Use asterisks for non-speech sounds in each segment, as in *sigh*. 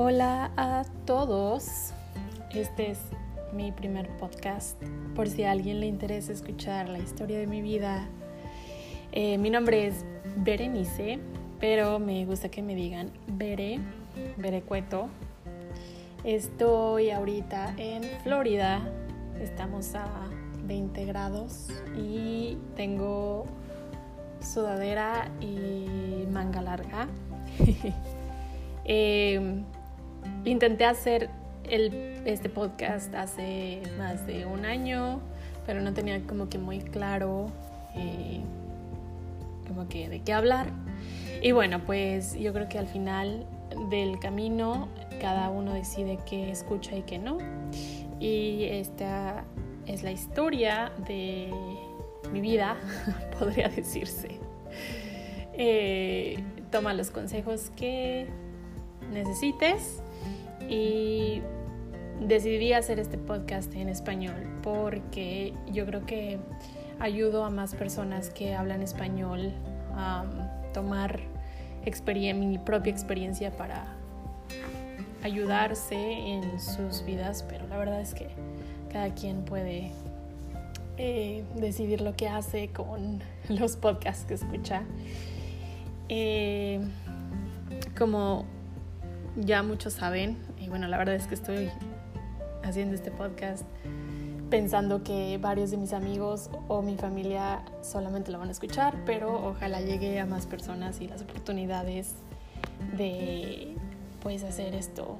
Hola a todos. Este es mi primer podcast. Por si a alguien le interesa escuchar la historia de mi vida. Eh, mi nombre es Berenice, pero me gusta que me digan Bere, Bere Cueto. Estoy ahorita en Florida. Estamos a 20 grados y tengo sudadera y manga larga. *laughs* eh, intenté hacer este podcast hace más de un año, pero no tenía como que muy claro eh, como que de qué hablar. Y bueno, pues yo creo que al final del camino cada uno decide qué escucha y qué no. Y esta es la historia de mi vida, *laughs* podría decirse. Eh, toma los consejos que necesites y decidí hacer este podcast en español porque yo creo que ayudo a más personas que hablan español a tomar mi propia experiencia para ayudarse en sus vidas, pero la verdad es que cada quien puede eh, decidir lo que hace con *laughs* los podcasts que escucha. Eh, como ya muchos saben, y bueno, la verdad es que estoy haciendo este podcast pensando que varios de mis amigos o mi familia solamente lo van a escuchar, pero ojalá llegue a más personas y las oportunidades de pues hacer esto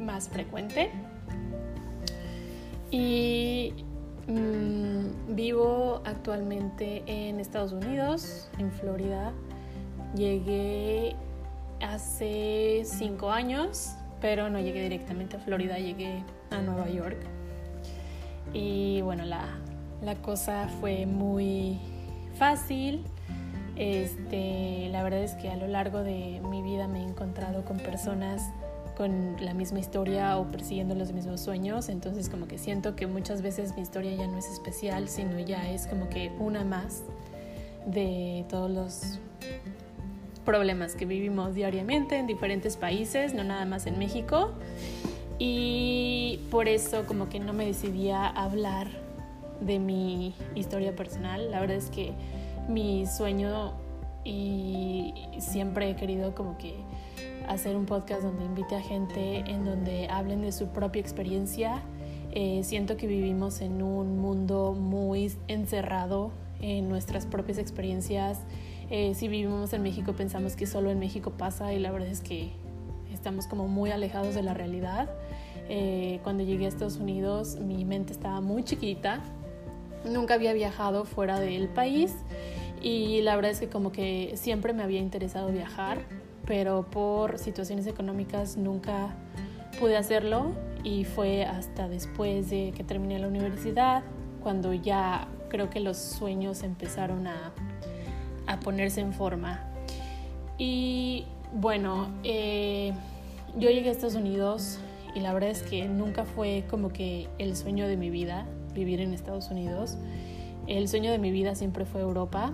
más frecuente. Y mmm, vivo actualmente en Estados Unidos, en Florida. Llegué hace cinco años, pero no llegué directamente a Florida, llegué a Nueva York. Y bueno, la, la cosa fue muy fácil. Este, la verdad es que a lo largo de mi vida me he encontrado con personas con la misma historia o persiguiendo los mismos sueños, entonces como que siento que muchas veces mi historia ya no es especial, sino ya es como que una más de todos los problemas que vivimos diariamente en diferentes países, no nada más en México. Y por eso como que no me decidía hablar de mi historia personal. La verdad es que mi sueño y siempre he querido como que hacer un podcast donde invite a gente en donde hablen de su propia experiencia. Eh, siento que vivimos en un mundo muy encerrado en nuestras propias experiencias eh, si vivimos en México pensamos que solo en México pasa y la verdad es que estamos como muy alejados de la realidad. Eh, cuando llegué a Estados Unidos mi mente estaba muy chiquita, nunca había viajado fuera del país y la verdad es que como que siempre me había interesado viajar, pero por situaciones económicas nunca pude hacerlo y fue hasta después de que terminé la universidad cuando ya creo que los sueños empezaron a a ponerse en forma. Y bueno, eh, yo llegué a Estados Unidos y la verdad es que nunca fue como que el sueño de mi vida vivir en Estados Unidos. El sueño de mi vida siempre fue Europa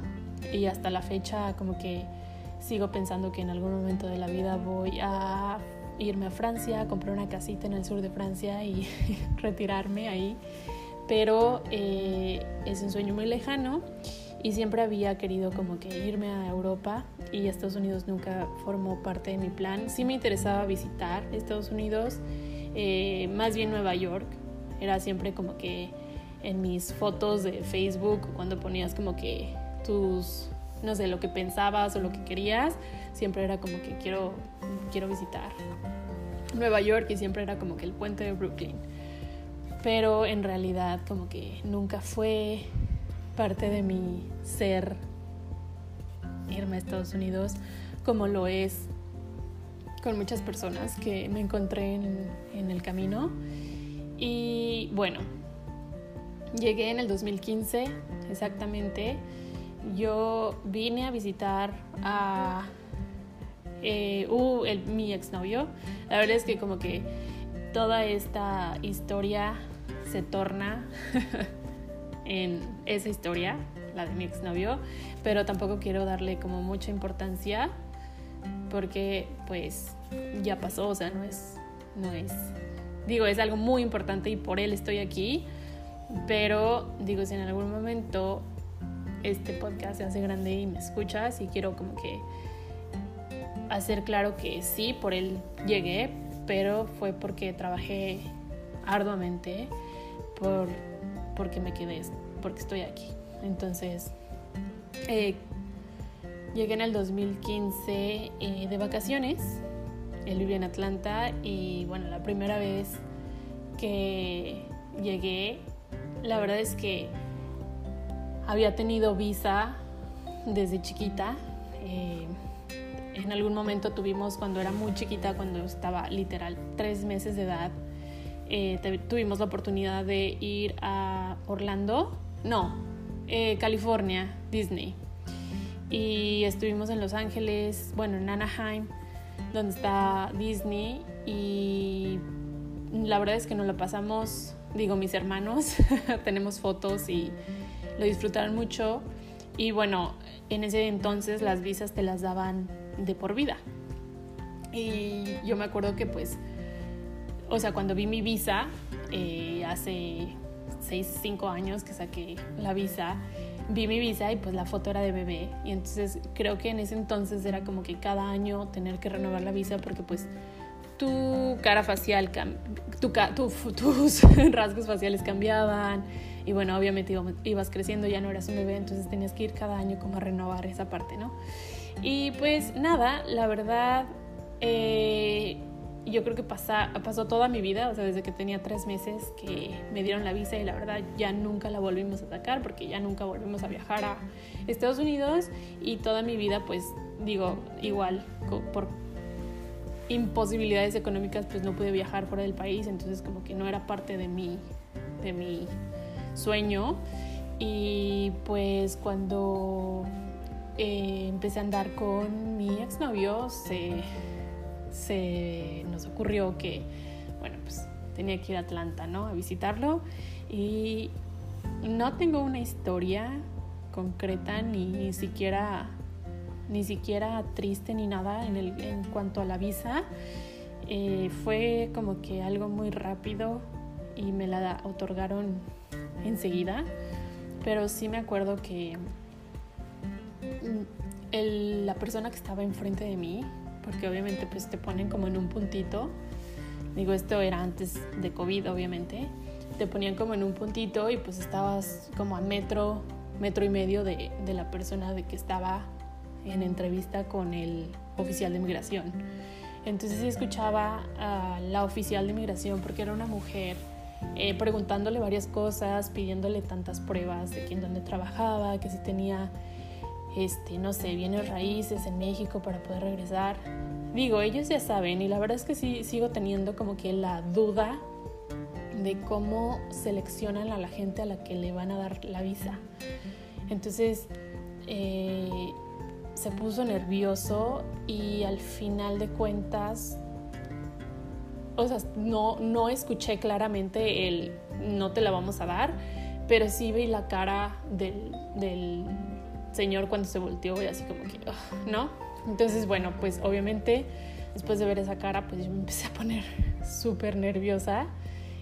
y hasta la fecha como que sigo pensando que en algún momento de la vida voy a irme a Francia, comprar una casita en el sur de Francia y *laughs* retirarme ahí. Pero eh, es un sueño muy lejano y siempre había querido como que irme a Europa y Estados Unidos nunca formó parte de mi plan. Sí me interesaba visitar Estados Unidos, eh, más bien Nueva York. Era siempre como que en mis fotos de Facebook, cuando ponías como que tus, no sé, lo que pensabas o lo que querías, siempre era como que quiero, quiero visitar Nueva York y siempre era como que el puente de Brooklyn. Pero en realidad como que nunca fue parte de mi ser irme a Estados Unidos, como lo es con muchas personas que me encontré en, el camino. Y bueno, llegué en el 2015 exactamente. Yo vine a visitar a eh, uh, el, mi exnovio. La verdad es que como que toda esta historia se torna *laughs* en esa historia, la de mi exnovio, pero tampoco quiero darle como mucha importancia porque pues ya pasó, o sea, no es, no es, digo, es algo muy importante y por él estoy aquí, pero digo, si en algún momento este podcast se hace grande y me escuchas y quiero como que hacer claro que sí, por él llegué, pero fue porque trabajé arduamente por, porque me quedé, porque estoy aquí. Entonces, eh, llegué en el 2015 eh, de vacaciones. Él vivía en Atlanta y bueno, la primera vez que llegué, la verdad es que había tenido visa desde chiquita. Eh, en algún momento tuvimos, cuando era muy chiquita, cuando estaba literal tres meses de edad, eh, tuvimos la oportunidad de ir a Orlando, no, eh, California, Disney. Y estuvimos en Los Ángeles, bueno, en Anaheim, donde está Disney. Y la verdad es que nos la pasamos, digo, mis hermanos, *laughs* tenemos fotos y lo disfrutaron mucho. Y bueno, en ese entonces las visas te las daban de por vida. Y yo me acuerdo que pues, o sea, cuando vi mi visa, eh, hace 6, 5 años que saqué la visa, vi mi visa y pues la foto era de bebé. Y entonces creo que en ese entonces era como que cada año tener que renovar la visa porque pues tu cara facial, tu, tus *laughs* rasgos faciales cambiaban y bueno, obviamente ibas creciendo, ya no eras un bebé, entonces tenías que ir cada año como a renovar esa parte, ¿no? Y pues nada, la verdad, eh, yo creo que pasó toda mi vida, o sea, desde que tenía tres meses que me dieron la visa y la verdad ya nunca la volvimos a atacar porque ya nunca volvimos a viajar a Estados Unidos y toda mi vida pues digo igual por imposibilidades económicas pues no pude viajar fuera del país, entonces como que no era parte de mi, de mi sueño. Y pues cuando eh, empecé a andar con mi exnovio, se, se nos ocurrió que, bueno, pues tenía que ir a Atlanta, ¿no? A visitarlo. Y no tengo una historia concreta ni siquiera ni siquiera triste ni nada en, el, en cuanto a la visa. Eh, fue como que algo muy rápido y me la otorgaron enseguida. Pero sí me acuerdo que la persona que estaba enfrente de mí, porque obviamente pues te ponen como en un puntito, digo esto era antes de COVID obviamente, te ponían como en un puntito y pues estabas como a metro, metro y medio de, de la persona de que estaba en entrevista con el oficial de migración. Entonces escuchaba a la oficial de migración porque era una mujer eh, preguntándole varias cosas, pidiéndole tantas pruebas de quién dónde trabajaba, que si tenía este, no sé, bienes raíces en México para poder regresar. Digo, ellos ya saben y la verdad es que sí sigo teniendo como que la duda de cómo seleccionan a la gente a la que le van a dar la visa. Entonces eh, se puso nervioso y al final de cuentas, o sea, no, no escuché claramente el no te la vamos a dar, pero sí vi la cara del, del señor cuando se volteó y así como que, ¿no? Entonces, bueno, pues obviamente después de ver esa cara, pues yo me empecé a poner *laughs* súper nerviosa.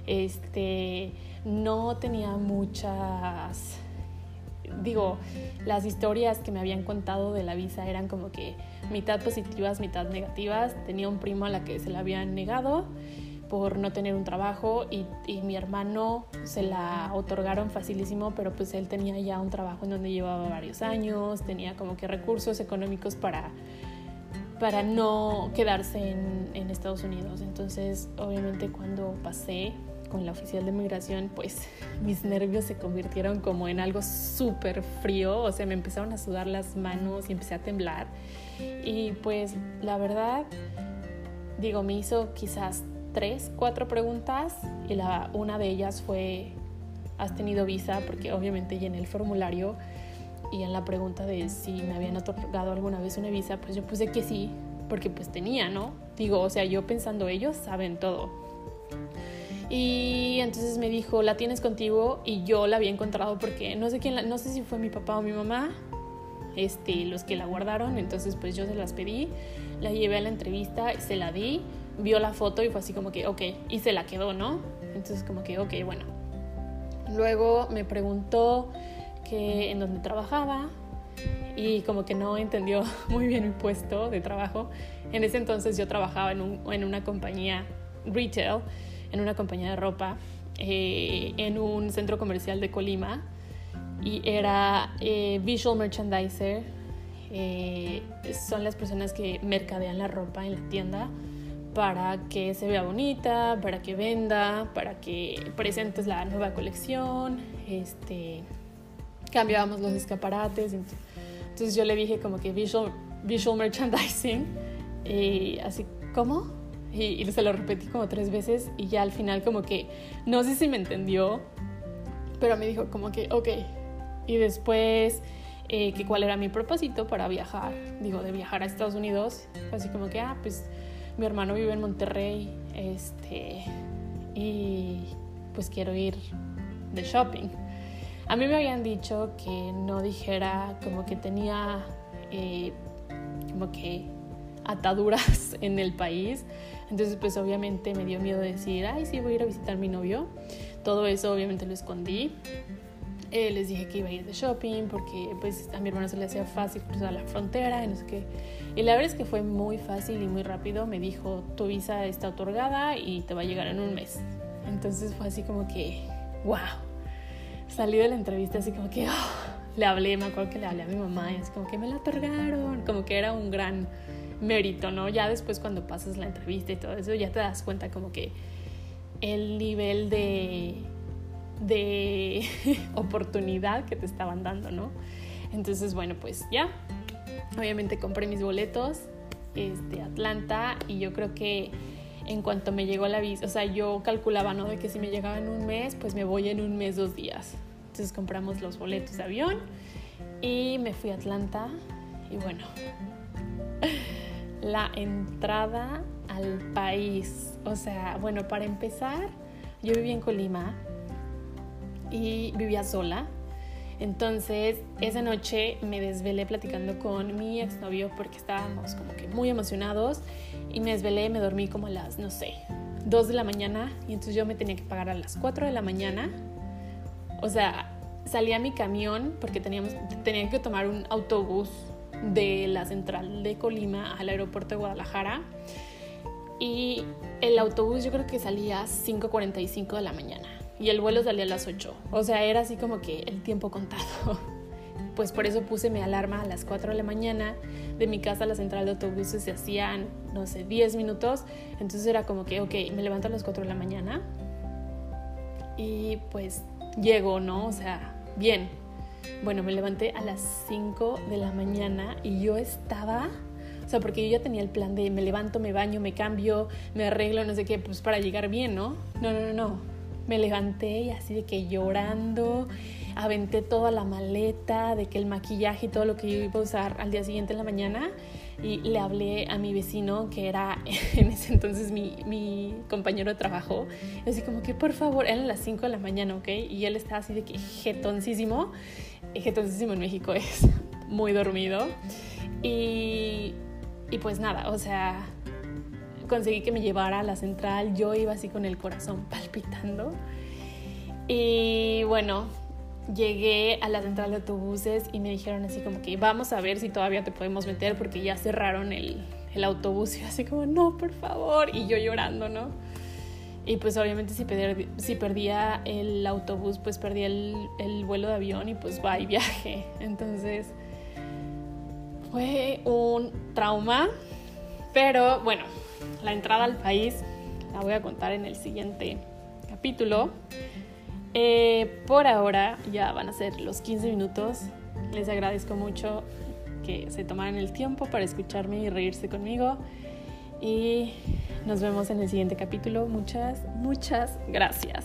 Este, no tenía muchas, digo, las historias que me habían contado de la visa eran como que mitad positivas, mitad negativas. Tenía un primo a la que se la habían negado por no tener un trabajo y, mi hermano se la otorgaron facilísimo, pero pues él tenía ya un trabajo en donde llevaba varios años, tenía como que recursos económicos para, para no quedarse en, en Estados Unidos. Entonces, obviamente cuando pasé con la oficial de migración, pues *laughs* mis nervios se convirtieron como en algo súper frío, o sea, me empezaron a sudar las manos y empecé a temblar. Y pues la verdad, digo, me hizo quizás tres, cuatro preguntas y la, una de ellas fue, ¿has tenido visa? Porque obviamente llené el formulario y en la pregunta de si me habían otorgado alguna vez una visa, pues yo puse que sí, porque pues tenía, ¿no? Digo, o sea, yo pensando ellos saben todo. Y entonces me dijo, la tienes contigo y yo la había encontrado porque no sé quién, no sé si fue mi papá o mi mamá, este, los que la guardaron, entonces pues yo se las pedí, la llevé a la entrevista, se la di, vio la foto y fue así como que, ok, y se la quedó, ¿no? Entonces como que, ok, bueno. Luego me preguntó que en dónde trabajaba y como que no entendió *laughs* muy bien mi puesto de trabajo. En ese entonces yo trabajaba en, un, en una compañía retail, en una compañía de ropa, eh, en un centro comercial de Colima y era eh, visual merchandiser. Eh, son las personas que mercadean la ropa en la tienda para que se vea bonita, para que venda, para que presentes la nueva colección, este, cambiábamos los escaparates. Entonces yo le dije como que visual, merchandising, *laughs* y así, ¿cómo? Y, y, se lo repetí como tres veces y ya al final como que, no sé si me entendió, pero me dijo como que, ok. Y después eh, que cuál era mi propósito para viajar, digo, de viajar a Estados Unidos, así como que, ah, pues mi hermano vive en Monterrey, este, y pues quiero ir de shopping. A mí me habían dicho que no dijera como que tenía eh, como que ataduras *laughs* en el país. Entonces pues obviamente me dio miedo decir, ay sí voy a ir a visitar a mi novio. Todo eso obviamente lo escondí. Eh, les dije que iba a ir de shopping porque pues a mi hermano se le hacía fácil cruzar la frontera y no sé qué. Y la verdad es que fue muy fácil y muy rápido. Me dijo, tu visa está otorgada y te va a llegar en un mes. Entonces fue así como que, wow. Salí de la entrevista así como que, oh, le hablé, me acuerdo que le hablé a mi mamá y es como que me la otorgaron. Como que era un gran mérito, ¿no? Ya después cuando pasas la entrevista y todo eso, ya te das cuenta como que el nivel de de *laughs* oportunidad que te estaban dando, ¿no? Entonces, bueno, pues ya, obviamente compré mis boletos este, Atlanta y yo creo que en cuanto me llegó la visa, o sea, yo calculaba, ¿no? De que si me llegaba en un mes, pues me voy en un mes, dos días. Entonces compramos los boletos de avión y me fui a Atlanta y bueno, *laughs* la entrada al país, o sea, bueno, para empezar, yo viví en Colima y vivía sola. Entonces, esa noche me desvelé platicando con mi exnovio porque estábamos como que muy emocionados y me desvelé, me dormí como a las, no sé, 2 de la mañana y entonces yo me tenía que pagar a las 4 de la mañana. O sea, salí a mi camión porque teníamos, tenía que tomar un autobús de la central de Colima al aeropuerto de Guadalajara y el autobús yo creo que salía a 5.45 de la mañana y el vuelo salía a las 8. O sea, era así como que el tiempo contado. *laughs* Pues por eso puse mi alarma a las 4 de la mañana. De mi casa a la central de autobuses se hacían, no sé, 10 minutos. Entonces era como que, ok, me levanto a las 4 de la mañana y pues llego, ¿no? O sea, bien. Bueno, me levanté a las 5 de la mañana y yo estaba... O sea, porque yo ya tenía el plan de me levanto, me baño, me cambio, me arreglo, no sé qué, pues para llegar bien, ¿no? No, no, no, no me levanté y así de que llorando, aventé toda la maleta, de que el maquillaje y todo lo que yo iba a usar al día siguiente en la mañana. Y le hablé a mi vecino que era *laughs* en ese entonces mi, mi compañero de trabajo, así como que por favor, eran las 5 de la mañana, ¿ok? Y él estaba así de que jetoncísimo, jetoncísimo en México es muy dormido. Y, y pues nada, o sea, conseguí que me llevara a la central, yo iba así con el corazón *laughs* palpitando. Y bueno, llegué a la central de autobuses y me dijeron así como que vamos a ver si todavía te podemos meter porque ya cerraron el, autobús y así como no, por favor, y yo llorando, ¿no? Y pues obviamente si, si perdía el autobús, pues perdía el, el vuelo de avión y pues va *laughs* y viaje. Entonces fue un trauma, pero bueno, la entrada al país la voy a contar en el siguiente capítulo. Eh, por ahora ya van a ser los 15 minutos. Les agradezco mucho que se tomaran el tiempo para escucharme y reírse conmigo. Y nos vemos en el siguiente capítulo. Muchas, muchas gracias.